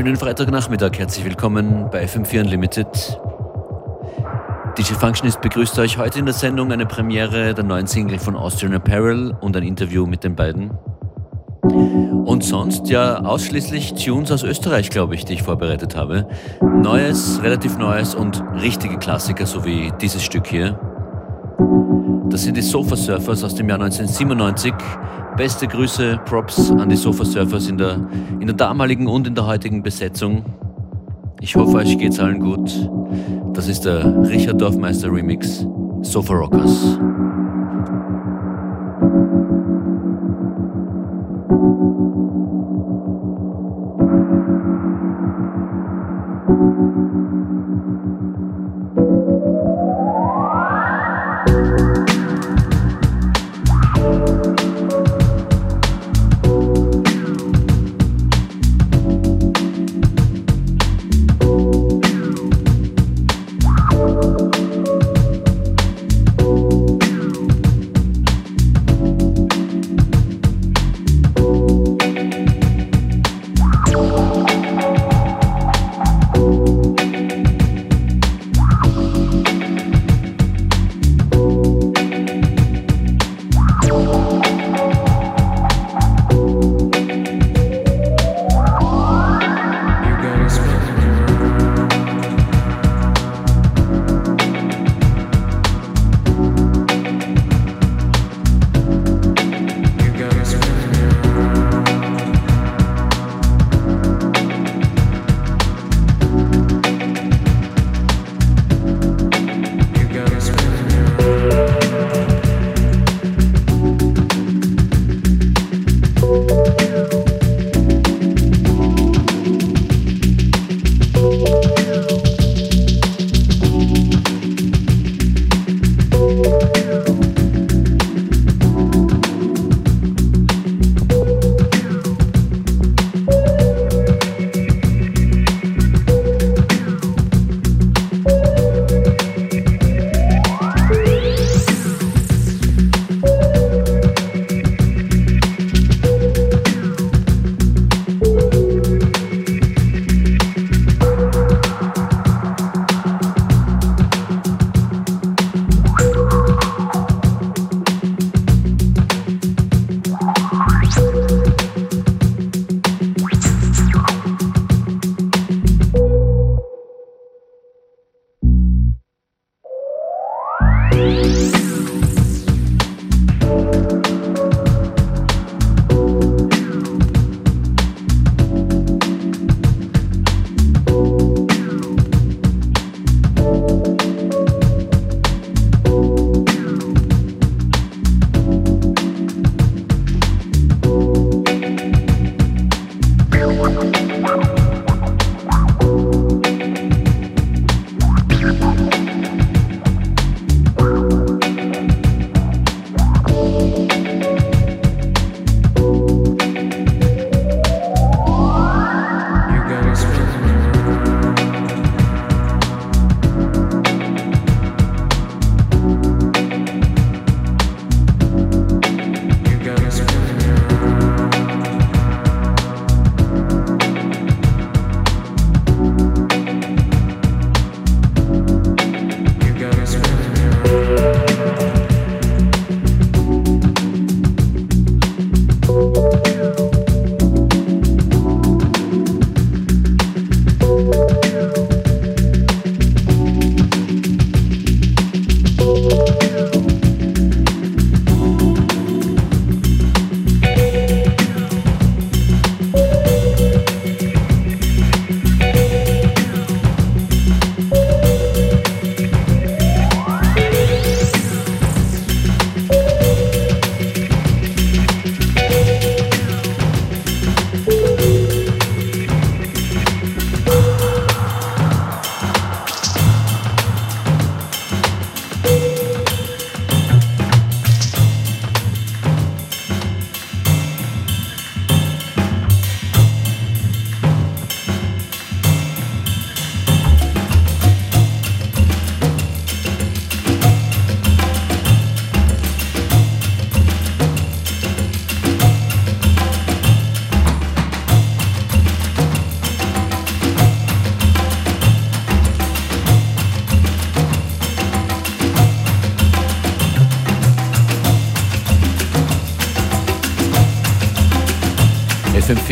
Schönen Freitagnachmittag, herzlich willkommen bei FM4 Unlimited. DJ Functionist begrüßt euch heute in der Sendung eine Premiere der neuen Single von Austrian Apparel und ein Interview mit den beiden. Und sonst ja ausschließlich Tunes aus Österreich, glaube ich, die ich vorbereitet habe. Neues, relativ Neues und richtige Klassiker, so wie dieses Stück hier. Das sind die Sofa Surfers aus dem Jahr 1997. Beste Grüße, Props an die Sofa Surfers in der, in der damaligen und in der heutigen Besetzung. Ich hoffe, euch geht's allen gut. Das ist der Richard Dorfmeister Remix Sofa Rockers.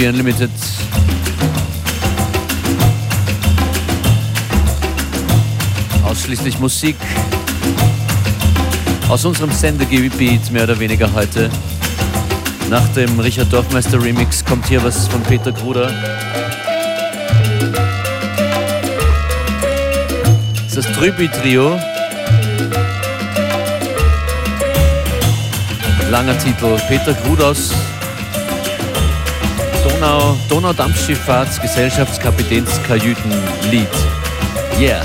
FM4 Unlimited. Ausschließlich Musik aus unserem Sendergebiet, mehr oder weniger heute. Nach dem Richard Dorfmeister Remix kommt hier was von Peter Gruder. Das ist das Trübi-Trio. Langer Titel. Peter Gruder aus Donau, Donaudampfschifffahrtsgesellschaftskapitänskajüten Yeah.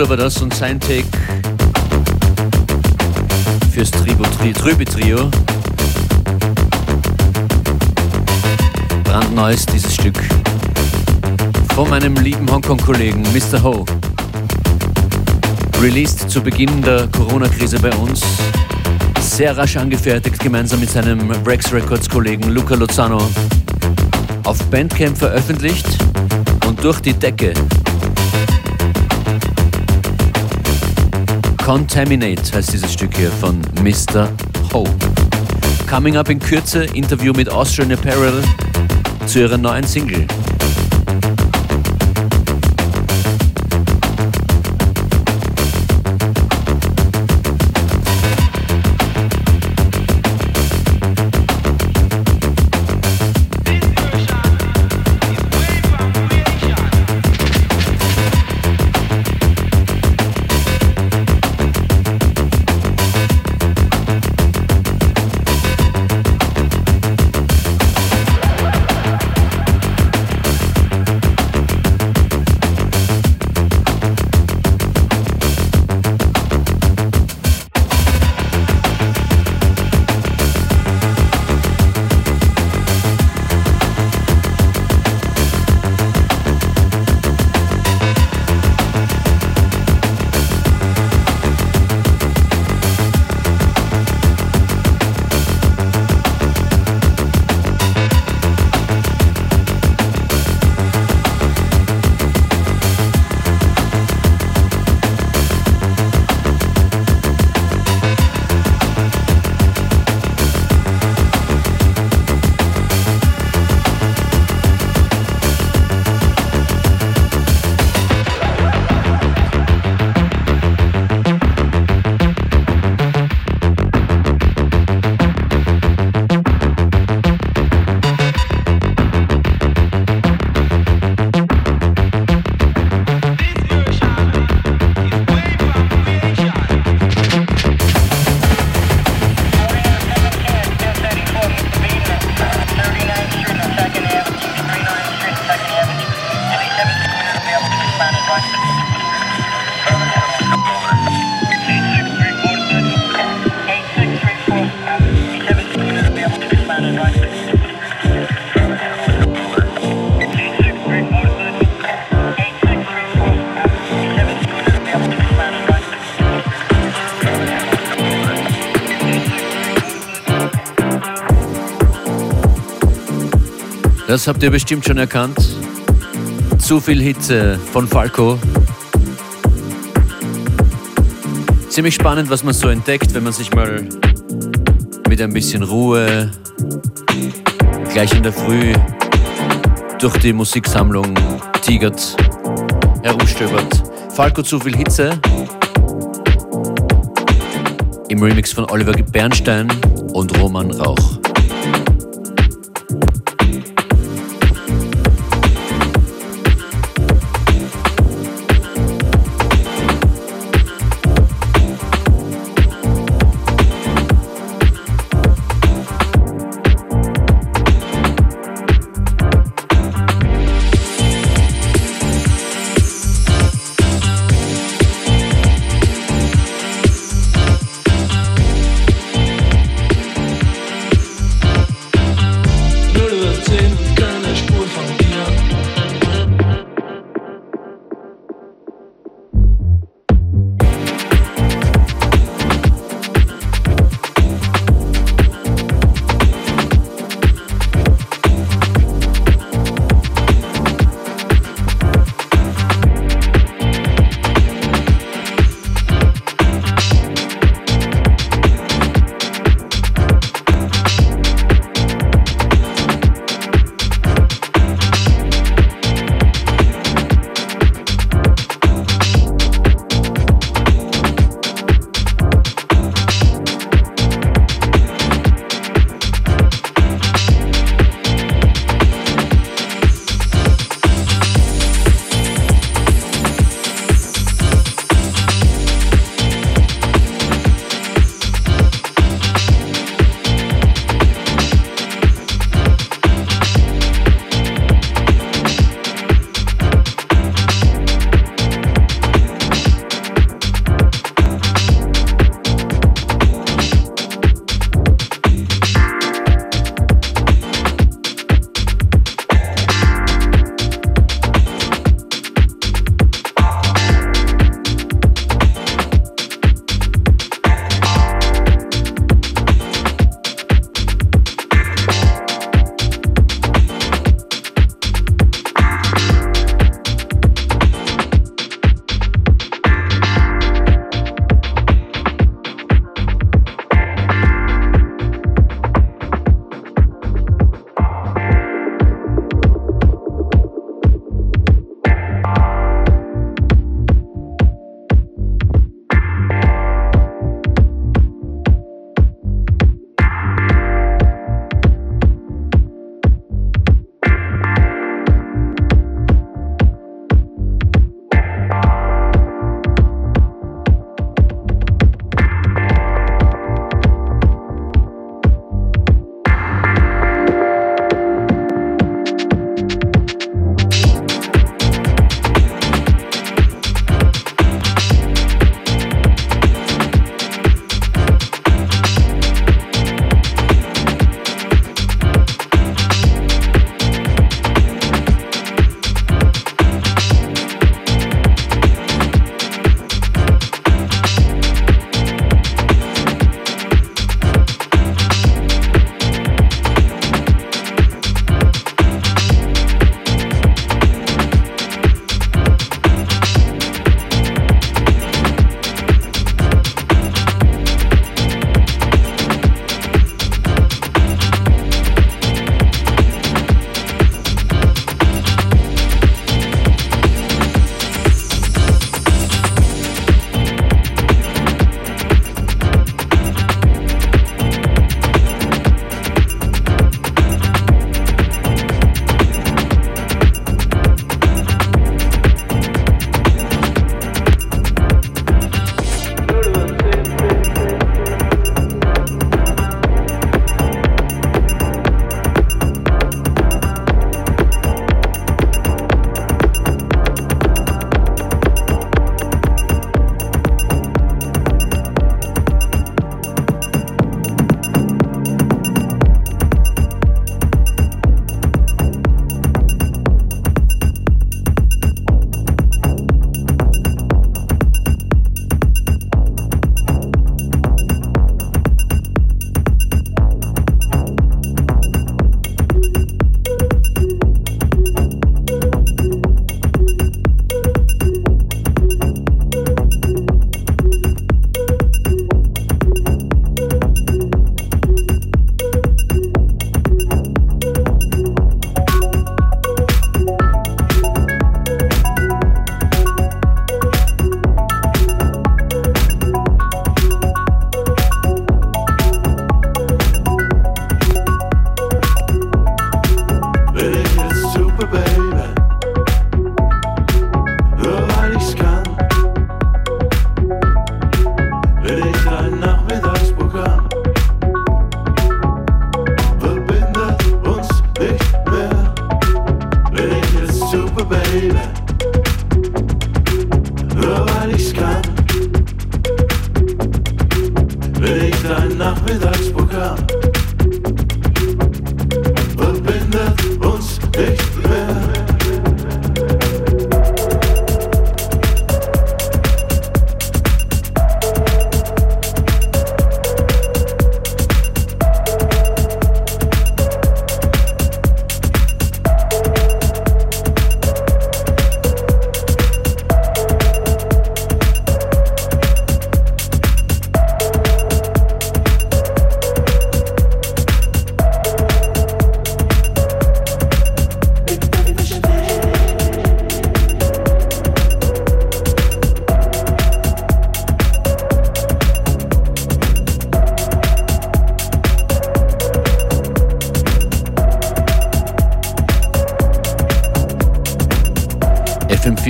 Bruder war das und sein Take fürs Tribo Tri Trübi Trio. Brandneu ist dieses Stück von meinem lieben Hongkong-Kollegen Mr. Ho. Released zu Beginn der Corona-Krise bei uns. Sehr rasch angefertigt, gemeinsam mit seinem Rex Records-Kollegen Luca Lozano. Auf Bandcamp veröffentlicht und durch die Decke. Contaminate heißt dieses Stück hier von Mr. Ho. Coming up in Kürze, Interview mit Austrian Apparel zu ihrer neuen Single. Das habt ihr bestimmt schon erkannt. Zu viel Hitze von Falco. Ziemlich spannend, was man so entdeckt, wenn man sich mal mit ein bisschen Ruhe gleich in der Früh durch die Musiksammlung tigert, herumstöbert. Falco zu viel Hitze im Remix von Oliver Bernstein und Roman Rauch.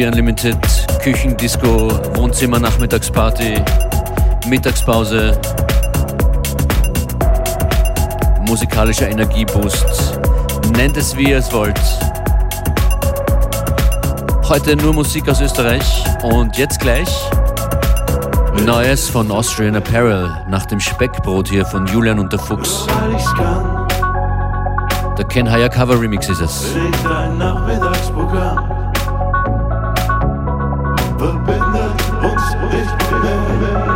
FM4 Unlimited, Küchendisco, Wohnzimmer, Nachmittagsparty, Mittagspause, musikalischer Energieboost. Nennt es wie ihr es wollt. Heute nur Musik aus Österreich und jetzt gleich Neues von Austrian Apparel nach dem Speckbrot hier von Julian und der Fuchs. Der Ken Hayakawa Remix ist es. Mit baby.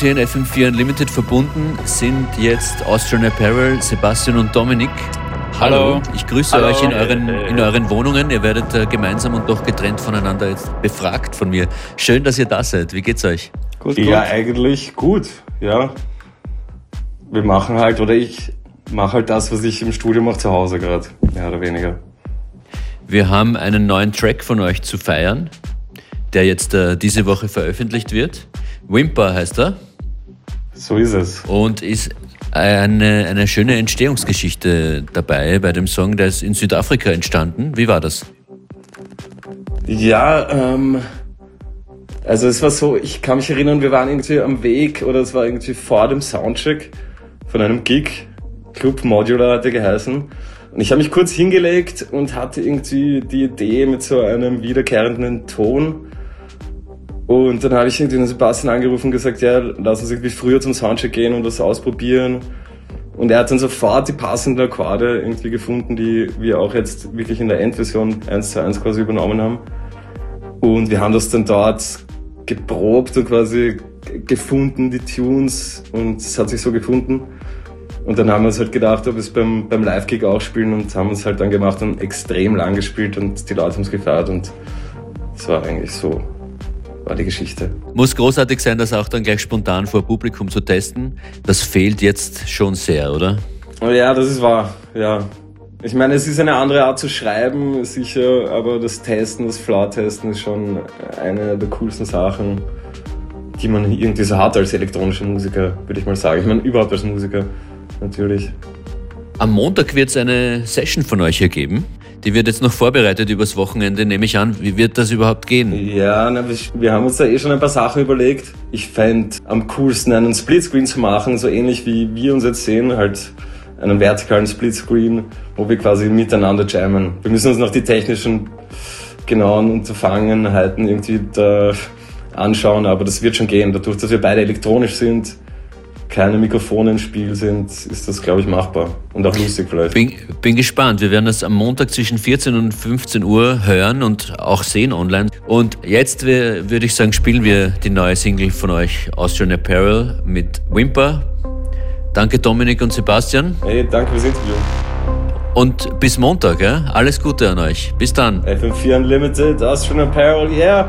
Uns hier in FM4 Unlimited verbunden sind jetzt Austrian Apparel, Sebastian und Dominik. Hallo. Hallo. Ich grüße Hallo. euch in euren, in euren Wohnungen. Ihr werdet äh, gemeinsam und doch getrennt voneinander jetzt befragt von mir. Schön, dass ihr da seid. Wie geht's euch? Gut, ja, gut. eigentlich gut. Ja. Wir machen halt, oder ich mache halt das, was ich im Studio mache zu Hause gerade, mehr oder weniger. Wir haben einen neuen Track von euch zu feiern, der jetzt äh, diese Woche veröffentlicht wird. Wimper heißt er. So ist es. Und ist eine, eine schöne Entstehungsgeschichte dabei bei dem Song, der ist in Südafrika entstanden. Wie war das? Ja, ähm, also es war so, ich kann mich erinnern, wir waren irgendwie am Weg oder es war irgendwie vor dem Soundcheck von einem Gig, Club Modular hatte geheißen. Und ich habe mich kurz hingelegt und hatte irgendwie die Idee mit so einem wiederkehrenden Ton und dann habe ich den Sebastian angerufen und gesagt, ja, lass uns irgendwie früher zum Soundcheck gehen und das ausprobieren. Und er hat dann sofort die passenden Akkorde irgendwie gefunden, die wir auch jetzt wirklich in der Endversion 1 zu 1 quasi übernommen haben. Und wir haben das dann dort geprobt und quasi gefunden, die Tunes, und es hat sich so gefunden. Und dann haben wir uns halt gedacht, ob wir es beim, beim Live-Gig auch spielen und haben es halt dann gemacht und extrem lang gespielt und die Leute haben es gefeiert und es war eigentlich so war die Geschichte. Muss großartig sein, das auch dann gleich spontan vor Publikum zu testen. Das fehlt jetzt schon sehr, oder? Ja, das ist wahr, ja. Ich meine, es ist eine andere Art zu schreiben, sicher, aber das Testen, das Floor-Testen ist schon eine der coolsten Sachen, die man irgendwie so hat als elektronischer Musiker, würde ich mal sagen. Ich meine, überhaupt als Musiker, natürlich. Am Montag wird es eine Session von euch hier geben. Die wird jetzt noch vorbereitet übers Wochenende, nehme ich an. Wie wird das überhaupt gehen? Ja, na, wir haben uns da eh schon ein paar Sachen überlegt. Ich fände am coolsten einen Splitscreen zu machen, so ähnlich wie wir uns jetzt sehen, halt einen vertikalen Splitscreen, wo wir quasi miteinander jammen. Wir müssen uns noch die technischen genauen Unterfangenheiten irgendwie da anschauen, aber das wird schon gehen. Dadurch, dass wir beide elektronisch sind, keine Mikrofone im Spiel sind, ist das, glaube ich, machbar. Und auch lustig vielleicht. Bin, bin gespannt. Wir werden das am Montag zwischen 14 und 15 Uhr hören und auch sehen online. Und jetzt würde ich sagen, spielen wir die neue Single von euch, Austrian Apparel, mit Wimper. Danke Dominik und Sebastian. Hey, danke fürs Interview. Und bis Montag, ja? Alles Gute an euch. Bis dann. FM4 Unlimited, Austrian Apparel, yeah!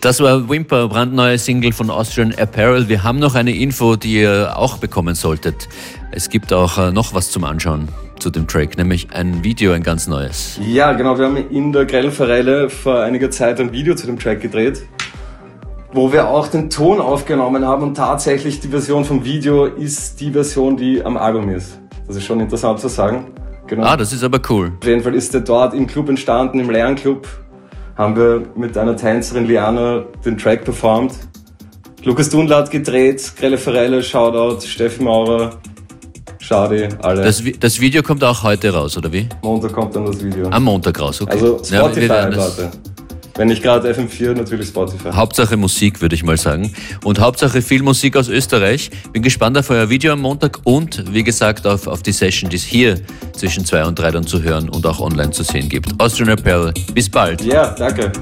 Das war Wimper, brandneue Single von Austrian Apparel. Wir haben noch eine Info, die ihr auch bekommen solltet. Es gibt auch äh, noch was zum Anschauen zu dem Track, nämlich ein Video, ein ganz neues. Ja, genau. Wir haben in der Grellenforelle vor einiger Zeit ein Video zu dem Track gedreht, wo wir auch den Ton aufgenommen haben und tatsächlich die Version vom Video ist die Version, die am Album ist. Das ist schon interessant zu sagen. Genau. Ah, das ist aber cool. Auf jeden Fall ist der dort im Club entstanden, im Lernclub haben wir mit einer Tänzerin Liana den Track performt. Lukas Dundler hat gedreht, Grelle Ferrelle, Shoutout, Steffi Maurer, Schade, alle. Das, das, Video kommt auch heute raus, oder wie? Montag kommt dann das Video. Am Montag raus, okay. Also Spotify, ja, Leute. Wenn nicht gerade FM4, natürlich Spotify. Hauptsache Musik, würde ich mal sagen. Und Hauptsache viel Musik aus Österreich. Bin gespannt auf euer Video am Montag und wie gesagt auf, auf die Session, die es hier zwischen zwei und drei dann zu hören und auch online zu sehen gibt. Austrian Apparel, bis bald. Ja, danke.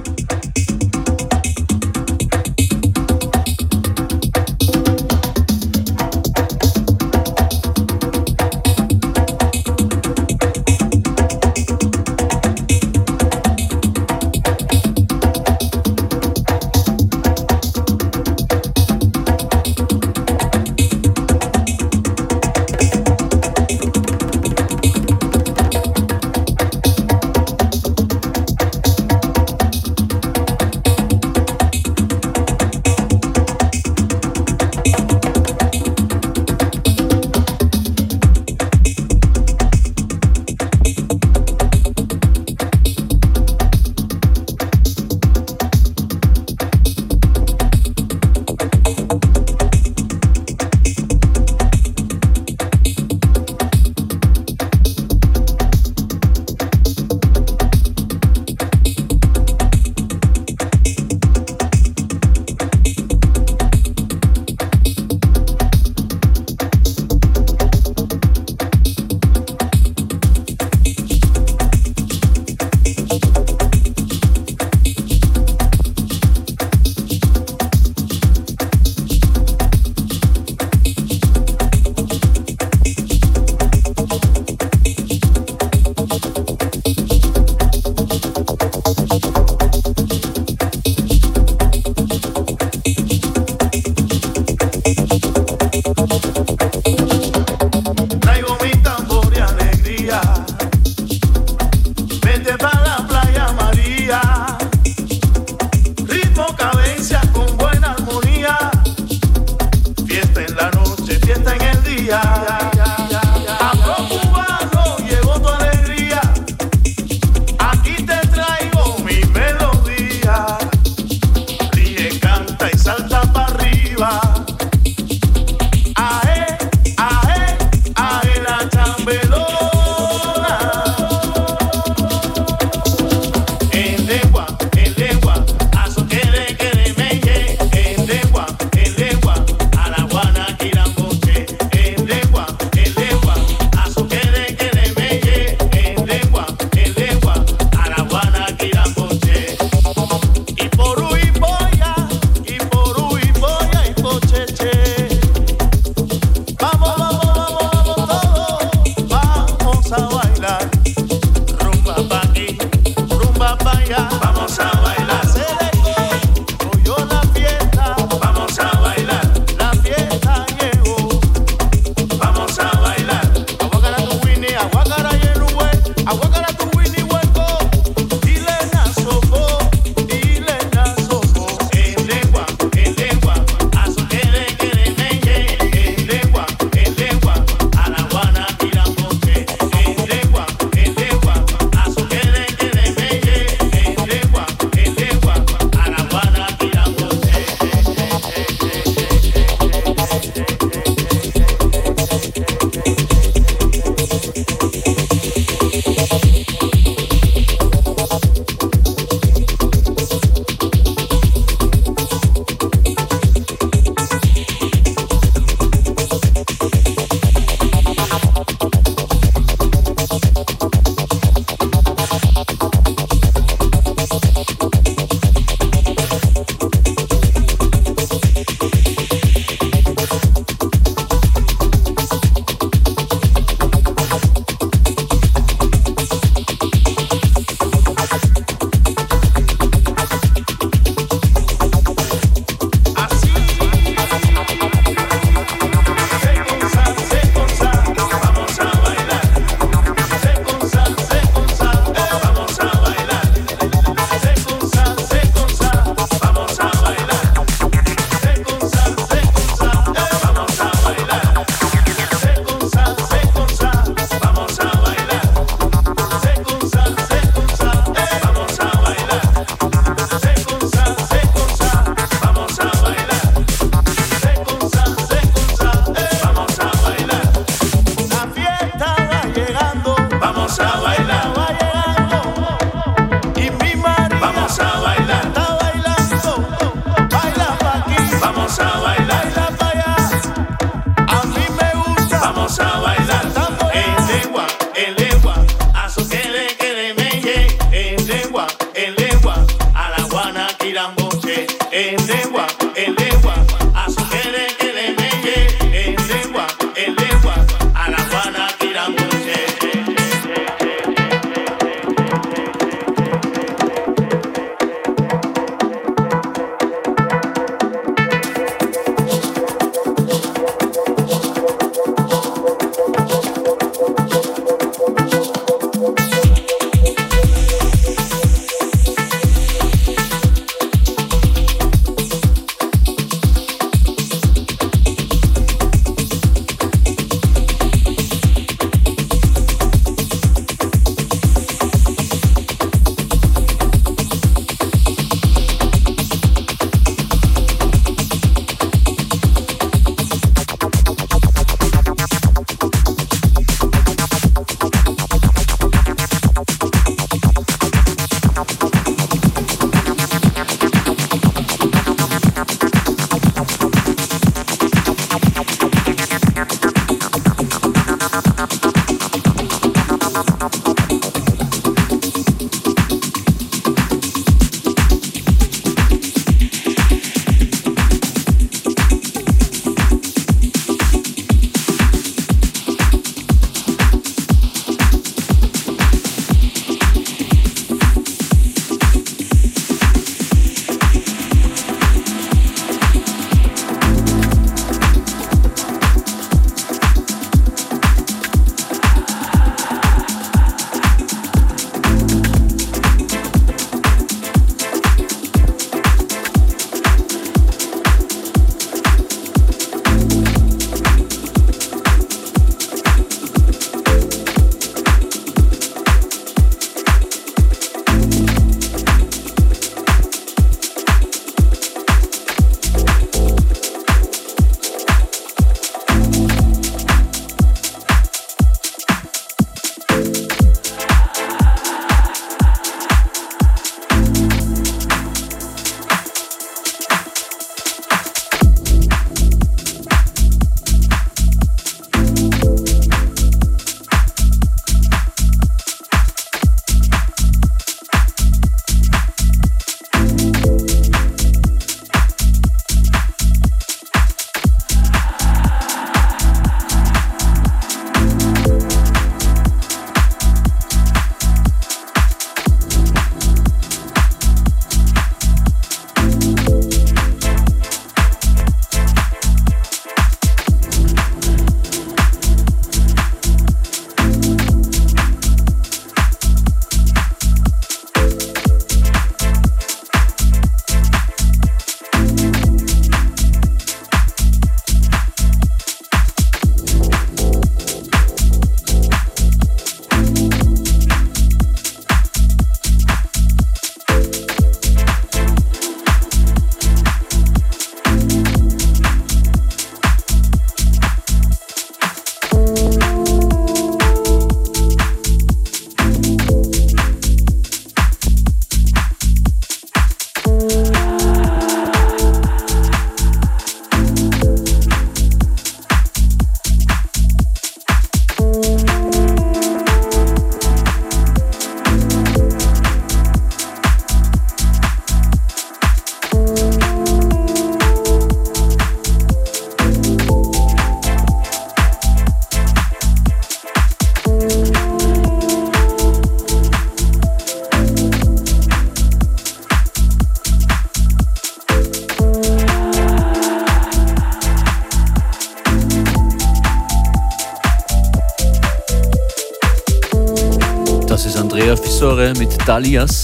Mit Dalias.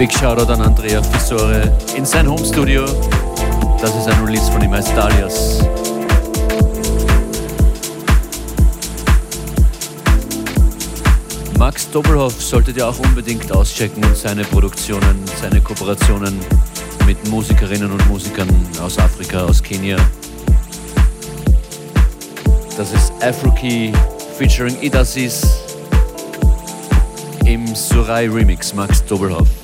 Big Shoutout an Andrea Fissore in sein Home Studio. Das ist ein Release von ihm als Dalias. Max Doppelhoff solltet ihr auch unbedingt auschecken und seine Produktionen, seine Kooperationen mit Musikerinnen und Musikern aus Afrika, aus Kenia. Das ist Afrokey featuring Idasis im Surai Remix, Max Doppelhoff.